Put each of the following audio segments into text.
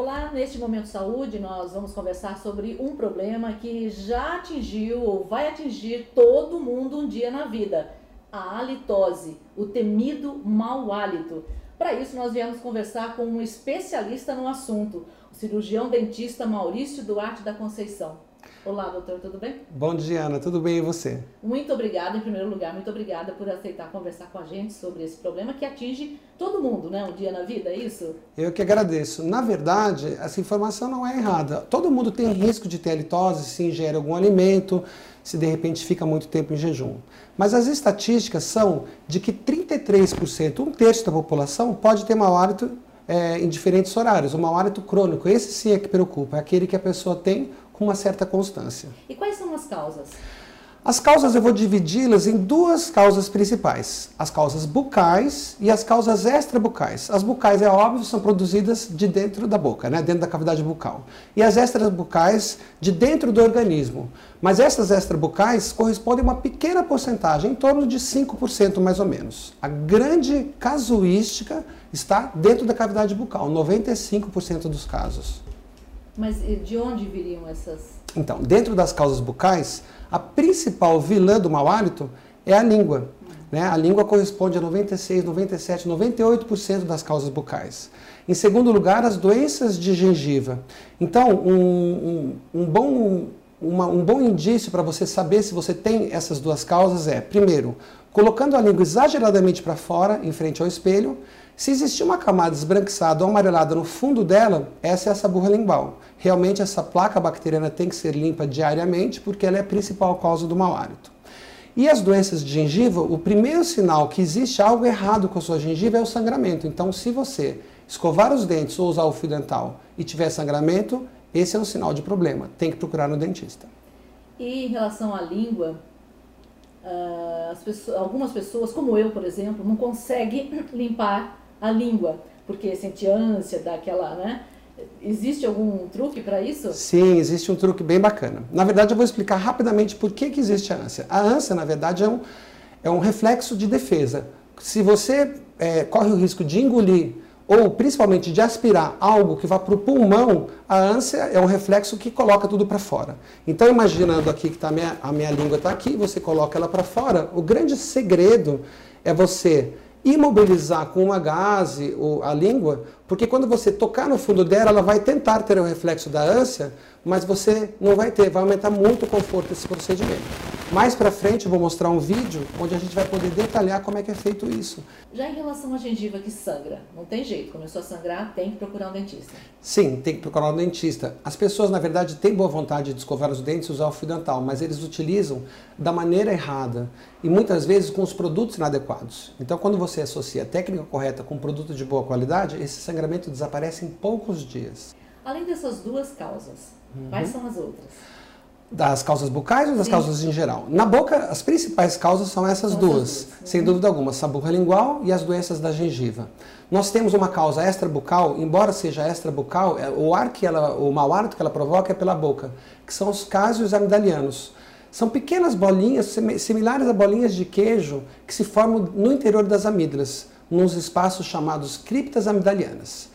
Olá, neste Momento Saúde nós vamos conversar sobre um problema que já atingiu ou vai atingir todo mundo um dia na vida: a halitose, o temido mau hálito. Para isso, nós viemos conversar com um especialista no assunto, o cirurgião dentista Maurício Duarte da Conceição. Olá, doutor, tudo bem? Bom dia, Ana, tudo bem e você? Muito obrigada, em primeiro lugar, muito obrigada por aceitar conversar com a gente sobre esse problema que atinge todo mundo, né? Um dia na vida, é isso? Eu que agradeço. Na verdade, essa informação não é errada. Todo mundo tem risco de ter halitose se ingere algum alimento, se de repente fica muito tempo em jejum. Mas as estatísticas são de que 33%, um terço da população, pode ter mau hálito é, em diferentes horários, o mau hálito crônico. Esse sim é que preocupa, é aquele que a pessoa tem com uma certa constância. E quais são as causas? As causas eu vou dividi-las em duas causas principais: as causas bucais e as causas extrabucais. As bucais, é óbvio, são produzidas de dentro da boca, né, dentro da cavidade bucal. E as extrabucais, de dentro do organismo. Mas essas extrabucais correspondem a uma pequena porcentagem, em torno de 5% mais ou menos. A grande casuística está dentro da cavidade bucal, 95% dos casos. Mas de onde viriam essas? Então, dentro das causas bucais, a principal vilã do mau hálito é a língua. Né? A língua corresponde a 96, 97, 98% das causas bucais. Em segundo lugar, as doenças de gengiva. Então, um, um, um bom, uma, um bom indício para você saber se você tem essas duas causas é, primeiro, colocando a língua exageradamente para fora, em frente ao espelho, se existir uma camada esbranquiçada ou amarelada no fundo dela, essa é essa burra lingual. Realmente essa placa bacteriana tem que ser limpa diariamente porque ela é a principal causa do mau hálito. E as doenças de gengiva, o primeiro sinal que existe algo errado com a sua gengiva é o sangramento. Então, se você escovar os dentes ou usar o fio dental e tiver sangramento, esse é um sinal de problema. Tem que procurar no dentista. E em relação à língua, uh, pessoas, algumas pessoas, como eu, por exemplo, não conseguem limpar a língua, porque sente ânsia, dá aquela, né? Existe algum truque para isso? Sim, existe um truque bem bacana. Na verdade, eu vou explicar rapidamente por que, que existe a ânsia. A ânsia, na verdade, é um, é um reflexo de defesa. Se você é, corre o risco de engolir ou principalmente de aspirar algo que vá para o pulmão, a ânsia é um reflexo que coloca tudo para fora. Então, imaginando aqui que tá a, minha, a minha língua está aqui, você coloca ela para fora, o grande segredo é você imobilizar com uma gaze a língua, porque quando você tocar no fundo dela, ela vai tentar ter o reflexo da ânsia, mas você não vai ter, vai aumentar muito o conforto desse procedimento. Mais para frente eu vou mostrar um vídeo onde a gente vai poder detalhar como é que é feito isso. Já em relação à gengiva que sangra, não tem jeito, começou a sangrar, tem que procurar um dentista. Sim, tem que procurar um dentista. As pessoas, na verdade, têm boa vontade de escovar os dentes e usar o fio dental, mas eles utilizam da maneira errada e muitas vezes com os produtos inadequados. Então, quando você associa a técnica correta com um produto de boa qualidade, esse sangramento desaparece em poucos dias. Além dessas duas causas, uhum. quais são as outras? Das causas bucais ou das Sim. causas em geral? Na boca, as principais causas são essas são duas, duas. sem uhum. dúvida alguma, saburra lingual e as doenças da gengiva. Nós temos uma causa extrabucal, embora seja extrabucal, é, o ar que ela, o mau hálito que ela provoca é pela boca, que são os cásios amidalianos. São pequenas bolinhas, similares a bolinhas de queijo, que se formam no interior das amígdalas, nos espaços chamados criptas amidalianas.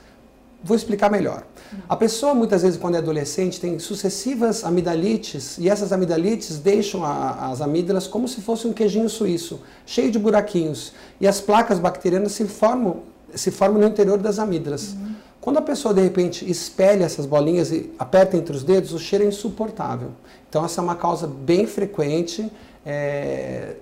Vou explicar melhor. A pessoa, muitas vezes, quando é adolescente, tem sucessivas amidalites, e essas amidalites deixam a, as amígdalas como se fosse um queijinho suíço, cheio de buraquinhos. E as placas bacterianas se formam, se formam no interior das amígdalas. Uhum. Quando a pessoa, de repente, espelha essas bolinhas e aperta entre os dedos, o cheiro é insuportável. Então, essa é uma causa bem frequente é,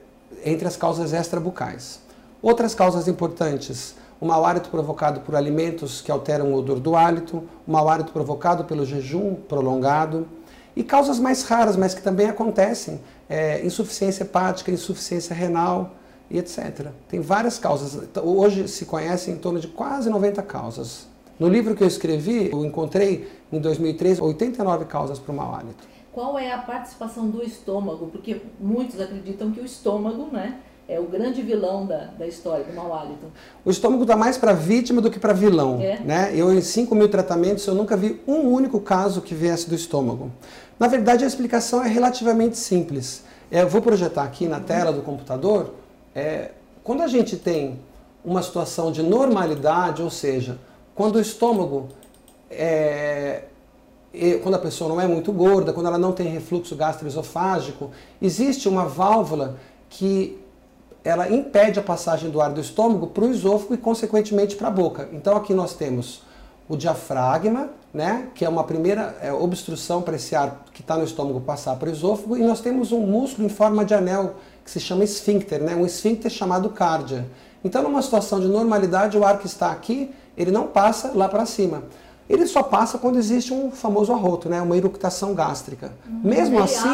entre as causas extrabucais. Outras causas importantes o mau hálito provocado por alimentos que alteram o odor do hálito, o mau hálito provocado pelo jejum prolongado e causas mais raras, mas que também acontecem, é, insuficiência hepática, insuficiência renal e etc. Tem várias causas. Então, hoje se conhecem em torno de quase 90 causas. No livro que eu escrevi, eu encontrei em 2003 89 causas para o mau hálito. Qual é a participação do estômago? Porque muitos acreditam que o estômago, né, é o grande vilão da, da história do mau hálito. O estômago está mais para vítima do que para vilão. É. Né? Eu, em 5 mil tratamentos, eu nunca vi um único caso que viesse do estômago. Na verdade, a explicação é relativamente simples. É, eu vou projetar aqui na tela do computador. É, quando a gente tem uma situação de normalidade, ou seja, quando o estômago é, quando a pessoa não é muito gorda, quando ela não tem refluxo gastroesofágico, existe uma válvula que ela impede a passagem do ar do estômago para o esôfago e, consequentemente, para a boca. Então, aqui nós temos o diafragma, né, que é uma primeira é, obstrução para esse ar que está no estômago passar para o esôfago, e nós temos um músculo em forma de anel que se chama esfíncter, né, um esfíncter chamado cárdia. Então, numa situação de normalidade, o ar que está aqui, ele não passa lá para cima. Ele só passa quando existe um famoso arroto, né, uma eructação gástrica. Uhum. Mesmo assim,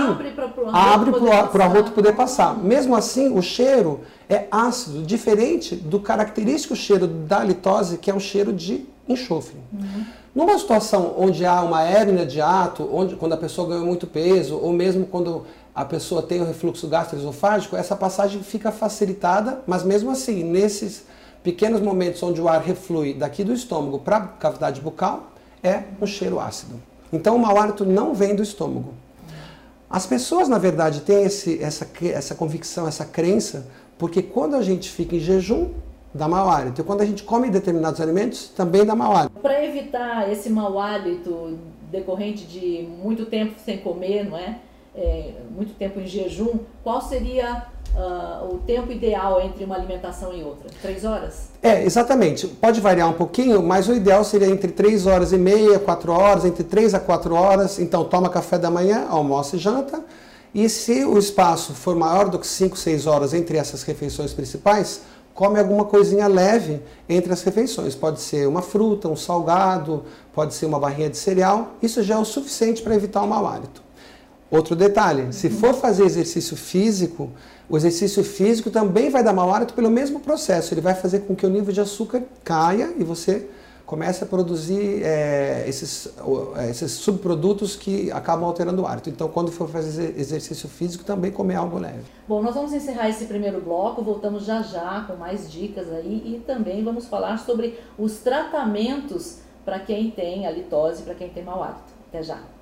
abre para o arroto poder passar. Mesmo assim, o cheiro é ácido, diferente do característico cheiro da litose, que é um cheiro de enxofre. Uhum. Numa situação onde há uma hérnia de ato, onde, quando a pessoa ganha muito peso, ou mesmo quando a pessoa tem o refluxo gastroesofágico, essa passagem fica facilitada, mas mesmo assim, nesses pequenos momentos onde o ar reflui daqui do estômago para a cavidade bucal, é um cheiro ácido. Então o mau hálito não vem do estômago. As pessoas, na verdade, têm esse, essa, essa convicção, essa crença, porque quando a gente fica em jejum, dá mau hálito. E quando a gente come determinados alimentos, também dá mau hálito. Para evitar esse mau hálito decorrente de muito tempo sem comer, não é? É muito tempo em jejum, qual seria uh, o tempo ideal entre uma alimentação e outra? Três horas? É, exatamente. Pode variar um pouquinho, mas o ideal seria entre três horas e meia, quatro horas, entre três a quatro horas. Então, toma café da manhã, almoça e janta. E se o espaço for maior do que 5, 6 horas entre essas refeições principais, come alguma coisinha leve entre as refeições. Pode ser uma fruta, um salgado, pode ser uma barrinha de cereal. Isso já é o suficiente para evitar o mau hálito. Outro detalhe, se for fazer exercício físico, o exercício físico também vai dar mau hálito pelo mesmo processo. Ele vai fazer com que o nível de açúcar caia e você começa a produzir é, esses, é, esses subprodutos que acabam alterando o hálito. Então, quando for fazer exercício físico, também comer algo leve. Bom, nós vamos encerrar esse primeiro bloco, voltamos já já com mais dicas aí e também vamos falar sobre os tratamentos para quem tem halitose, para quem tem mau hálito. Até já!